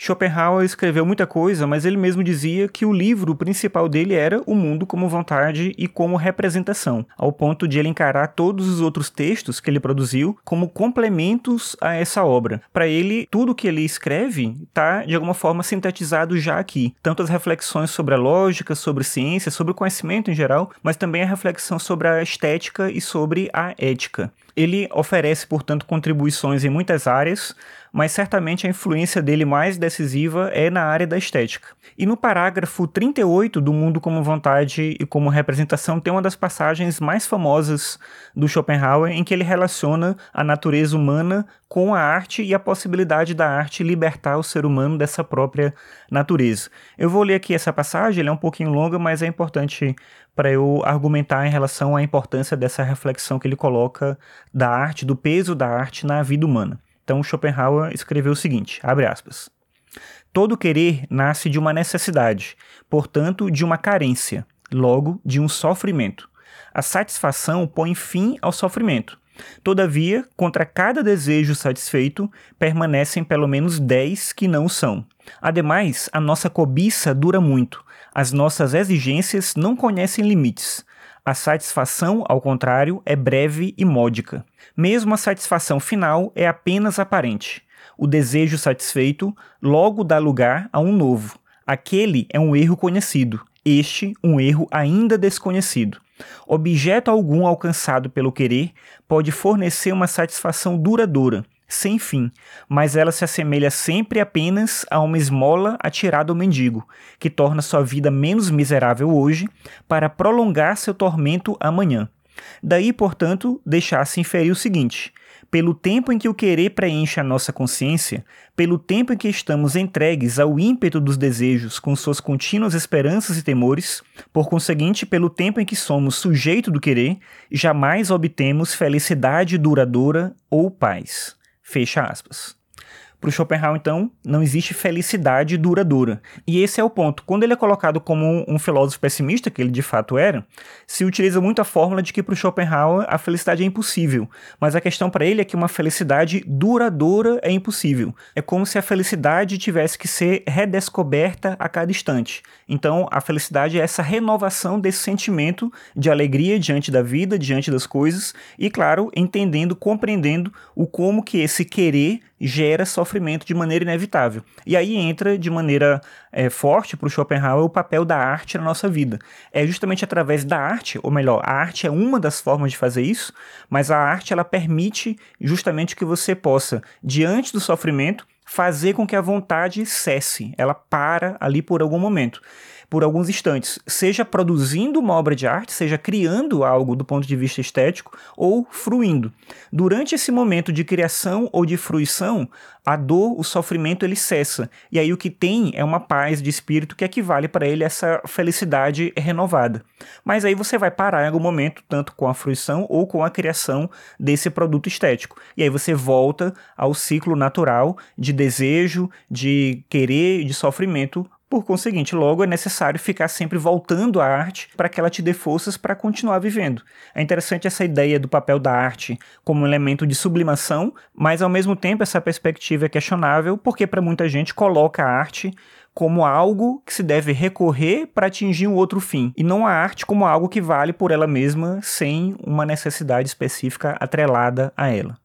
Schopenhauer escreveu muita coisa, mas ele mesmo dizia que o livro principal dele era O Mundo como Vontade e como Representação, ao ponto de ele encarar todos os outros textos que ele produziu como complementos a essa obra. Para ele, tudo que ele escreve está de alguma forma sintetizado já aqui, tanto as reflexões sobre a lógica, sobre ciência, sobre o conhecimento em geral, mas também a reflexão sobre a estética e sobre a ética. Ele oferece, portanto, contribuições em muitas áreas, mas certamente a influência dele mais decisiva é na área da estética. E no parágrafo 38 do Mundo como Vontade e como Representação tem uma das passagens mais famosas do Schopenhauer em que ele relaciona a natureza humana com a arte e a possibilidade da arte libertar o ser humano dessa própria natureza. Eu vou ler aqui essa passagem, ela é um pouquinho longa, mas é importante para eu argumentar em relação à importância dessa reflexão que ele coloca da arte, do peso da arte na vida humana. Então Schopenhauer escreveu o seguinte, abre aspas. Todo querer nasce de uma necessidade, portanto, de uma carência, logo de um sofrimento. A satisfação põe fim ao sofrimento. Todavia, contra cada desejo satisfeito, permanecem pelo menos dez que não são. Ademais, a nossa cobiça dura muito. As nossas exigências não conhecem limites. A satisfação, ao contrário, é breve e módica. Mesmo a satisfação final é apenas aparente. O desejo satisfeito logo dá lugar a um novo. Aquele é um erro conhecido, este um erro ainda desconhecido. Objeto algum alcançado pelo querer pode fornecer uma satisfação duradoura, sem fim, mas ela se assemelha sempre apenas a uma esmola atirada ao mendigo, que torna sua vida menos miserável hoje para prolongar seu tormento amanhã. Daí, portanto, deixar-se inferir o seguinte: pelo tempo em que o querer preenche a nossa consciência, pelo tempo em que estamos entregues ao ímpeto dos desejos com suas contínuas esperanças e temores, por conseguinte, pelo tempo em que somos sujeito do querer, jamais obtemos felicidade duradoura ou paz. Fecha aspas. Para o Schopenhauer, então, não existe felicidade duradoura. E esse é o ponto. Quando ele é colocado como um filósofo pessimista, que ele de fato era, se utiliza muito a fórmula de que para o Schopenhauer a felicidade é impossível. Mas a questão para ele é que uma felicidade duradoura é impossível. É como se a felicidade tivesse que ser redescoberta a cada instante. Então, a felicidade é essa renovação desse sentimento de alegria diante da vida, diante das coisas, e, claro, entendendo, compreendendo o como que esse querer gera sofrimento de maneira inevitável. E aí entra de maneira é, forte para o Schopenhauer o papel da arte na nossa vida. É justamente através da arte, ou melhor, a arte é uma das formas de fazer isso, mas a arte ela permite justamente que você possa, diante do sofrimento, fazer com que a vontade cesse, ela para ali por algum momento por alguns instantes, seja produzindo uma obra de arte, seja criando algo do ponto de vista estético ou fruindo. Durante esse momento de criação ou de fruição, a dor, o sofrimento, ele cessa. E aí o que tem é uma paz de espírito que equivale para ele essa felicidade renovada. Mas aí você vai parar em algum momento, tanto com a fruição ou com a criação desse produto estético. E aí você volta ao ciclo natural de desejo, de querer, de sofrimento por conseguinte, logo é necessário ficar sempre voltando à arte para que ela te dê forças para continuar vivendo. É interessante essa ideia do papel da arte como um elemento de sublimação, mas ao mesmo tempo essa perspectiva é questionável porque para muita gente coloca a arte como algo que se deve recorrer para atingir um outro fim, e não a arte como algo que vale por ela mesma sem uma necessidade específica atrelada a ela.